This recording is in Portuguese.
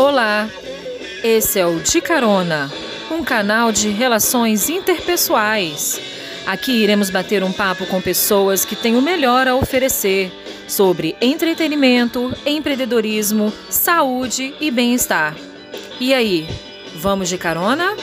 Olá, esse é o De Carona, um canal de relações interpessoais. Aqui iremos bater um papo com pessoas que têm o melhor a oferecer sobre entretenimento, empreendedorismo, saúde e bem-estar. E aí, vamos de carona?